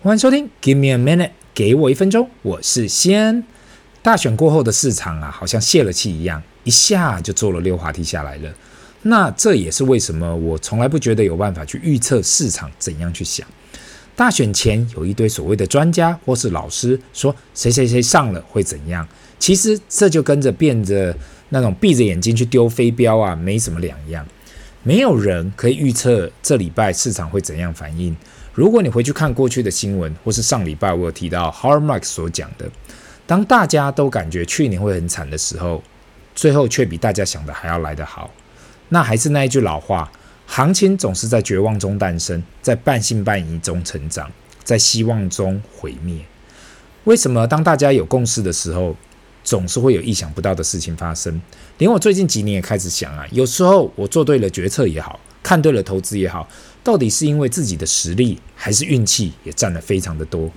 欢迎收听，Give me a minute，给我一分钟，我是先。大选过后的市场啊，好像泄了气一样，一下就坐了溜滑梯下来了。那这也是为什么我从来不觉得有办法去预测市场怎样去想。大选前有一堆所谓的专家或是老师说谁谁谁上了会怎样，其实这就跟着变着那种闭着眼睛去丢飞镖啊，没什么两样。没有人可以预测这礼拜市场会怎样反应。如果你回去看过去的新闻，或是上礼拜我有提到 h a r m a r k 所讲的，当大家都感觉去年会很惨的时候，最后却比大家想的还要来得好。那还是那一句老话，行情总是在绝望中诞生，在半信半疑中成长，在希望中毁灭。为什么当大家有共识的时候，总是会有意想不到的事情发生？连我最近几年也开始想啊，有时候我做对了决策也好，看对了投资也好。到底是因为自己的实力，还是运气也占了非常的多？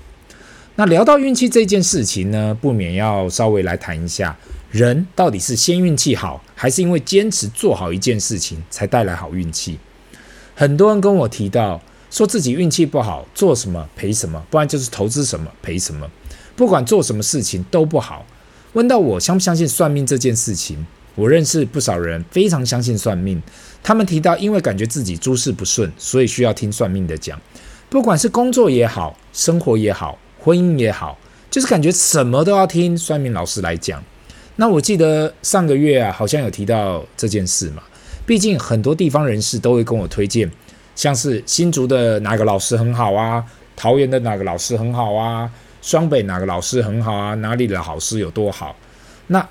那聊到运气这件事情呢，不免要稍微来谈一下，人到底是先运气好，还是因为坚持做好一件事情才带来好运气？很多人跟我提到，说自己运气不好，做什么赔什么，不然就是投资什么赔什么，不管做什么事情都不好。问到我相不相信算命这件事情？我认识不少人非常相信算命，他们提到，因为感觉自己诸事不顺，所以需要听算命的讲。不管是工作也好，生活也好，婚姻也好，就是感觉什么都要听算命老师来讲。那我记得上个月啊，好像有提到这件事嘛。毕竟很多地方人士都会跟我推荐，像是新竹的哪个老师很好啊，桃园的哪个老师很好啊，双北哪个老师很好啊，哪里的老师有多好？那。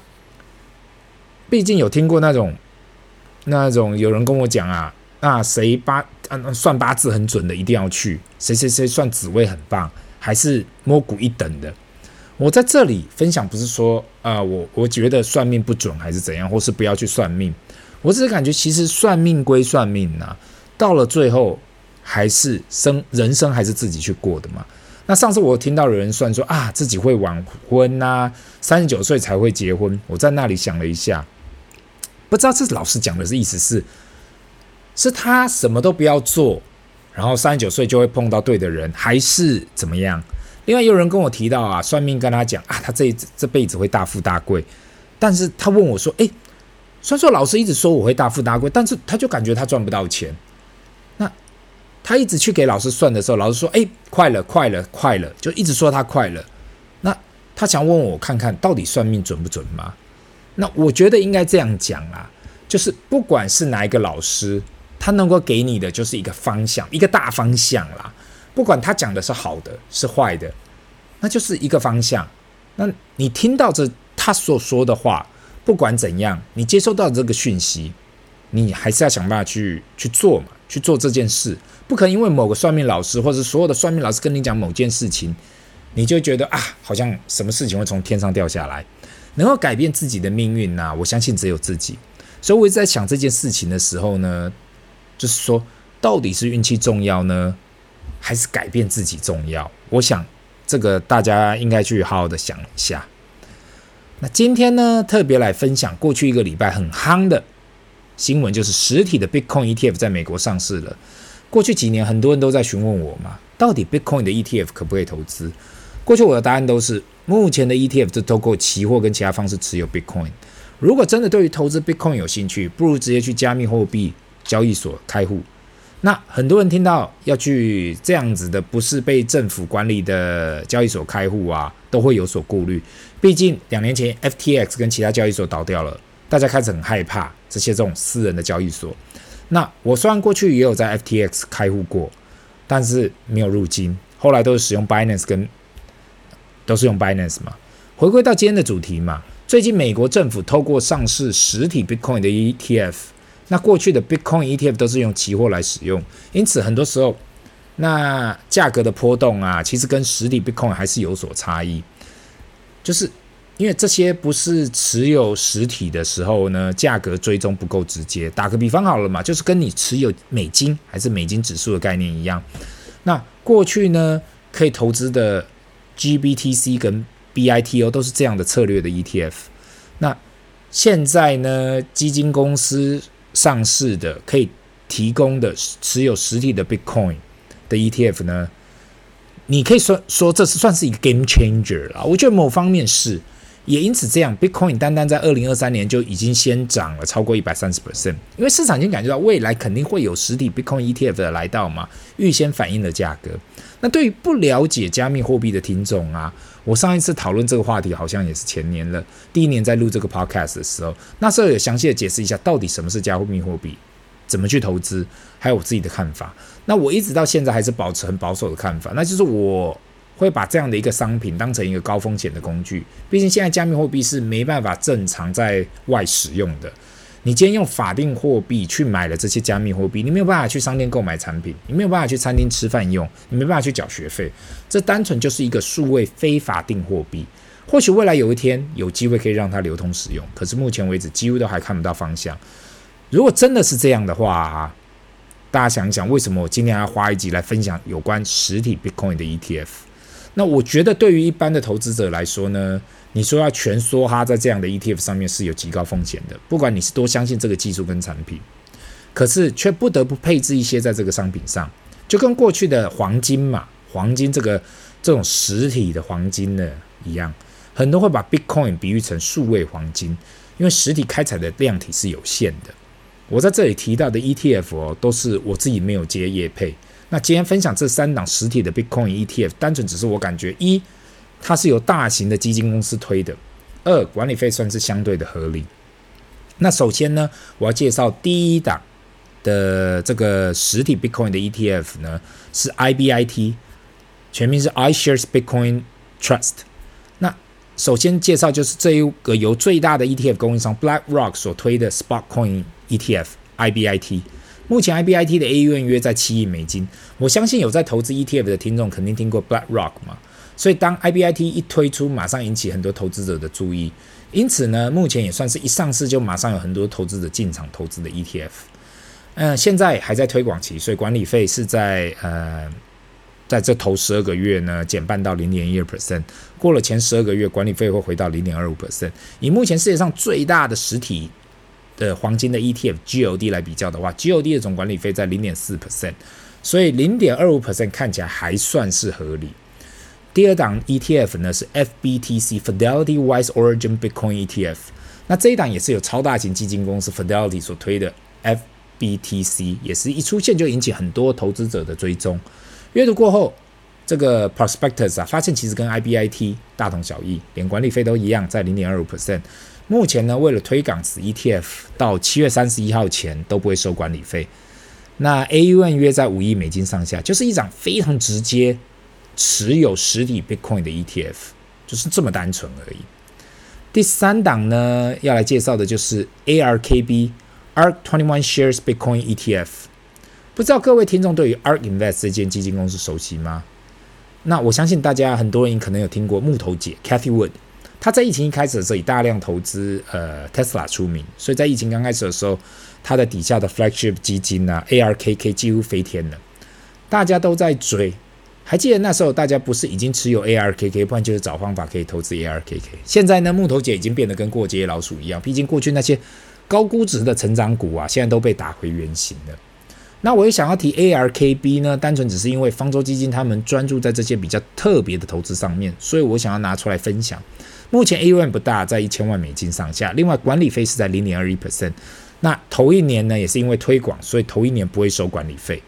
毕竟有听过那种，那种有人跟我讲啊，那谁八啊算八字很准的一定要去，谁谁谁算紫微很棒，还是摸骨一等的。我在这里分享不是说啊、我我觉得算命不准还是怎样，或是不要去算命。我只是感觉其实算命归算命呐、到了最后还是生人生还是自己去过的嘛。那上次我听到有人算说啊，自己会晚婚呐、啊，三十九岁才会结婚。我在那里想了一下。不知道这老师讲的是意思是，是他什么都不要做，然后三十九岁就会碰到对的人，还是怎么样？另外有人跟我提到啊，算命跟他讲啊，他这这辈子会大富大贵，但是他问我说，诶，虽然说老师一直说我会大富大贵，但是他就感觉他赚不到钱。那他一直去给老师算的时候，老师说，诶，快了，快了，快了，就一直说他快了。那他想问我看看到底算命准不准吗？那我觉得应该这样讲啦，就是不管是哪一个老师，他能够给你的就是一个方向，一个大方向啦。不管他讲的是好的是坏的，那就是一个方向。那你听到这他所说的话，不管怎样，你接收到这个讯息，你还是要想办法去去做嘛，去做这件事。不可能因为某个算命老师或者所有的算命老师跟你讲某件事情，你就觉得啊，好像什么事情会从天上掉下来。能够改变自己的命运呐、我相信只有自己。所以我一直在想这件事情的时候呢，就是说，到底是运气重要呢，还是改变自己重要？我想这个大家应该去好好的想一下。那今天呢，特别来分享过去一个礼拜很夯的新闻，就是实体的 Bitcoin ETF 在美国上市了。过去几年，很多人都在询问我嘛，到底 Bitcoin 的 ETF 可不可以投资？过去我的答案都是。目前的 ETF 是透过期货跟其他方式持有 Bitcoin。如果真的对于投资 Bitcoin 有兴趣，不如直接去加密货币交易所开户。那很多人听到要去这样子的，不是被政府管理的交易所开户啊，都会有所顾虑。毕竟两年前 FTX 跟其他交易所倒掉了，大家开始很害怕这些这种私人的交易所。那我虽然过去也有在 FTX 开户过，但是没有入金，后来都是使用 Binance 跟。都是用 Binance 嘛。回归到今天的主题嘛，最近美国政府透过上市实体 Bitcoin 的 ETF，那过去的 Bitcoin ETF 都是用期货来使用，因此很多时候那价格的波动啊，其实跟实体 Bitcoin 还是有所差异。就是因为这些不是持有实体的时候呢，价格追踪不够直接。打个比方好了嘛，就是跟你持有美金还是美金指数的概念一样。那过去呢，可以投资的。GBTC 跟 BITO 都是这样的策略的 ETF。那现在呢，基金公司上市的可以提供的持有实体的 Bitcoin 的 ETF 呢，你可以说说这是算是一个 game changer 啦。我觉得某方面是。也因此，这样，Bitcoin 单单在二零二三年就已经先涨了超过一百三十 percent，因为市场已经感觉到未来肯定会有实体 Bitcoin ETF 的来到嘛，预先反映了价格。那对于不了解加密货币的听众啊，我上一次讨论这个话题好像也是前年了，第一年在录这个 Podcast 的时候，那时候有详细的解释一下到底什么是加密货币，怎么去投资，还有我自己的看法。那我一直到现在还是保持很保守的看法，那就是我。会把这样的一个商品当成一个高风险的工具，毕竟现在加密货币是没办法正常在外使用的。你今天用法定货币去买了这些加密货币，你没有办法去商店购买产品，你没有办法去餐厅吃饭用，你没办法去缴学费，这单纯就是一个数位非法定货币。或许未来有一天有机会可以让它流通使用，可是目前为止几乎都还看不到方向。如果真的是这样的话，大家想一想，为什么我今天要花一集来分享有关实体 Bitcoin 的 ETF？那我觉得，对于一般的投资者来说呢，你说要全梭哈在这样的 ETF 上面是有极高风险的。不管你是多相信这个技术跟产品，可是却不得不配置一些在这个商品上，就跟过去的黄金嘛，黄金这个这种实体的黄金呢一样，很多会把 Bitcoin 比喻成数位黄金，因为实体开采的量体是有限的。我在这里提到的 ETF 哦，都是我自己没有接业配。那今天分享这三档实体的 Bitcoin ETF，单纯只是我感觉：一，它是由大型的基金公司推的；二，管理费算是相对的合理。那首先呢，我要介绍第一档的这个实体 Bitcoin 的 ETF 呢，是 IBIT，全名是 iShares Bitcoin Trust。那首先介绍就是这一个由最大的 ETF 供应商 BlackRock 所推的 Spot Coin ETF IBIT。目前 IBIT 的 AUM 约在七亿美金。我相信有在投资 ETF 的听众肯定听过 BlackRock 嘛，所以当 IBIT 一推出，马上引起很多投资者的注意。因此呢，目前也算是一上市就马上有很多投资者进场投资的 ETF。嗯，现在还在推广期，所以管理费是在呃，在这头十二个月呢减半到零点一二 percent，过了前十二个月管理费会回到零点二五 percent。以目前世界上最大的实体。的黄金的 ETF GLD 来比较的话，GLD 的总管理费在零点四 percent，所以零点二五 percent 看起来还算是合理。第二档 ETF 呢是 FBTC Fidelity Wise Origin Bitcoin ETF，那这一档也是有超大型基金公司 Fidelity 所推的 FBTC，也是一出现就引起很多投资者的追踪。阅读过后，这个 Prospectus 啊，发现其实跟 IBIT 大同小异，连管理费都一样，在零点二五 percent。目前呢，为了推广此 ETF，到七月三十一号前都不会收管理费。那 AUM 约在五亿美金上下，就是一张非常直接持有实体 Bitcoin 的 ETF，就是这么单纯而已。第三档呢，要来介绍的就是 ARKB ARK Twenty One Shares Bitcoin ETF。不知道各位听众对于 ARK Invest 这间基金公司熟悉吗？那我相信大家很多人可能有听过木头姐 Cathy Wood。他在疫情一开始的时候以大量投资呃 Tesla 出名，所以在疫情刚开始的时候，他的底下的 flagship 基金呢、啊、ARKK 几乎飞天了，大家都在追。还记得那时候大家不是已经持有 ARKK，不然就是找方法可以投资 ARKK。现在呢，木头姐已经变得跟过街老鼠一样，毕竟过去那些高估值的成长股啊，现在都被打回原形了。那我也想要提 ARKB 呢，单纯只是因为方舟基金他们专注在这些比较特别的投资上面，所以我想要拿出来分享。目前 AUM 不大，在一千万美金上下。另外，管理费是在零点二一 percent。那头一年呢，也是因为推广，所以头一年不会收管理费。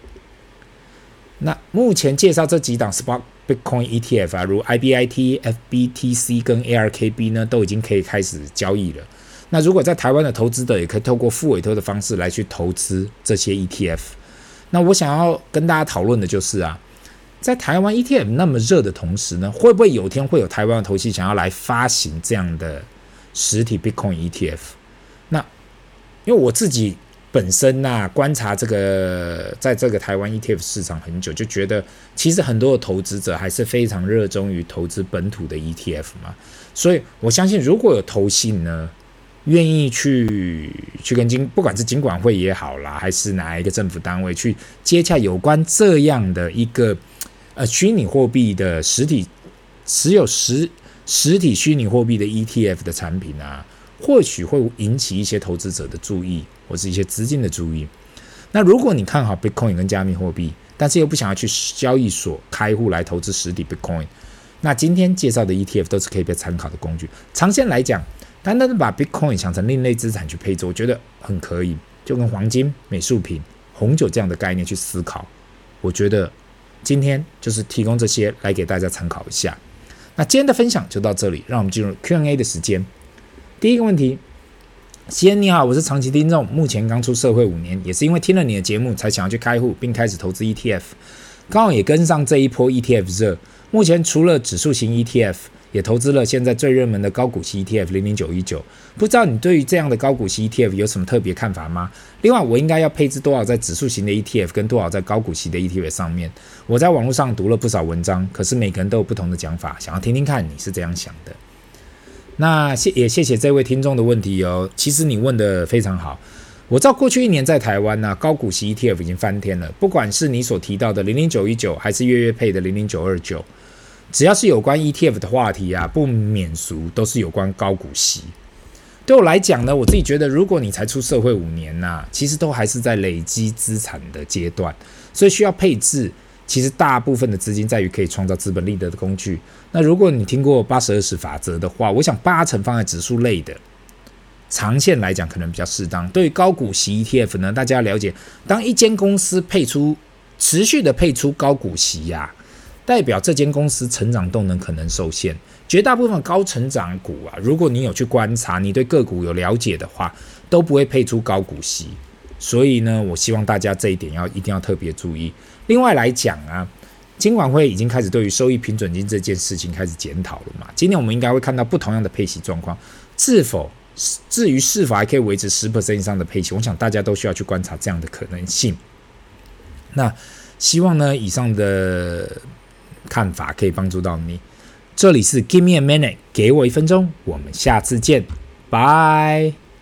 那目前介绍这几档 Spot Bitcoin ETF 啊，如 IBIT、FBTC 跟 ARKB 呢，都已经可以开始交易了。那如果在台湾的投资者，也可以透过付委托的方式来去投资这些 ETF。那我想要跟大家讨论的就是啊。在台湾 ETF 那么热的同时呢，会不会有天会有台湾的投资想要来发行这样的实体 Bitcoin ETF？那因为我自己本身呐、啊、观察这个在这个台湾 ETF 市场很久，就觉得其实很多的投资者还是非常热衷于投资本土的 ETF 嘛，所以我相信如果有投信呢，愿意去去跟金不管是金管会也好啦，还是哪一个政府单位去接洽有关这样的一个。呃，虚拟货币的实体持有实实体虚拟货币的 ETF 的产品啊，或许会引起一些投资者的注意，或是一些资金的注意。那如果你看好 Bitcoin 跟加密货币，但是又不想要去交易所开户来投资实体 Bitcoin，那今天介绍的 ETF 都是可以被参考的工具。长线来讲，单单的把 Bitcoin 想成另类资产去配置，我觉得很可以，就跟黄金、美术品、红酒这样的概念去思考。我觉得今天就是提供这些来给大家参考一下。那今天的分享就到这里，让我们进入 Q&A 的时间。第一个问题。西恩你好，我是长期听众，目前刚出社会五年，也是因为听了你的节目才想要去开户，并开始投资 ETF，刚好也跟上这一波 ETF 热。目前除了指数型 ETF，也投资了现在最热门的高股息 ETF 零零九一九。不知道你对于这样的高股息 ETF 有什么特别看法吗？另外，我应该要配置多少在指数型的 ETF，跟多少在高股息的 ETF 上面？我在网络上读了不少文章，可是每个人都有不同的讲法，想要听听看你是怎样想的。那谢也谢谢这位听众的问题哦。其实你问的非常好。我知道过去一年在台湾呢、高股息 ETF 已经翻天了。不管是你所提到的零零九一九，还是月月配的零零九二九，只要是有关 ETF 的话题啊，不免俗都是有关高股息。对我来讲呢，我自己觉得，如果你才出社会五年呐、啊，其实都还是在累积资产的阶段，所以需要配置。其实大部分的资金在于可以创造资本利得的工具。那如果你听过八十二十法则的话，我想八成放在指数类的，长线来讲可能比较适当。对于高股息 ETF 呢，大家要了解，当一间公司配出持续的配出高股息呀、啊，代表这间公司成长动能可能受限。绝大部分高成长股啊，如果你有去观察，你对个股有了解的话，都不会配出高股息。所以呢，我希望大家这一点要一定要特别注意。另外来讲啊，金管会已经开始对于收益平准金这件事情开始检讨了嘛。今年我们应该会看到不同样的配息状况，是否至于是否还可以维持十 percent 以上的配息，我想大家都需要去观察这样的可能性。那希望呢，以上的看法可以帮助到你。这里是 Give me a minute，给我一分钟，我们下次见，拜。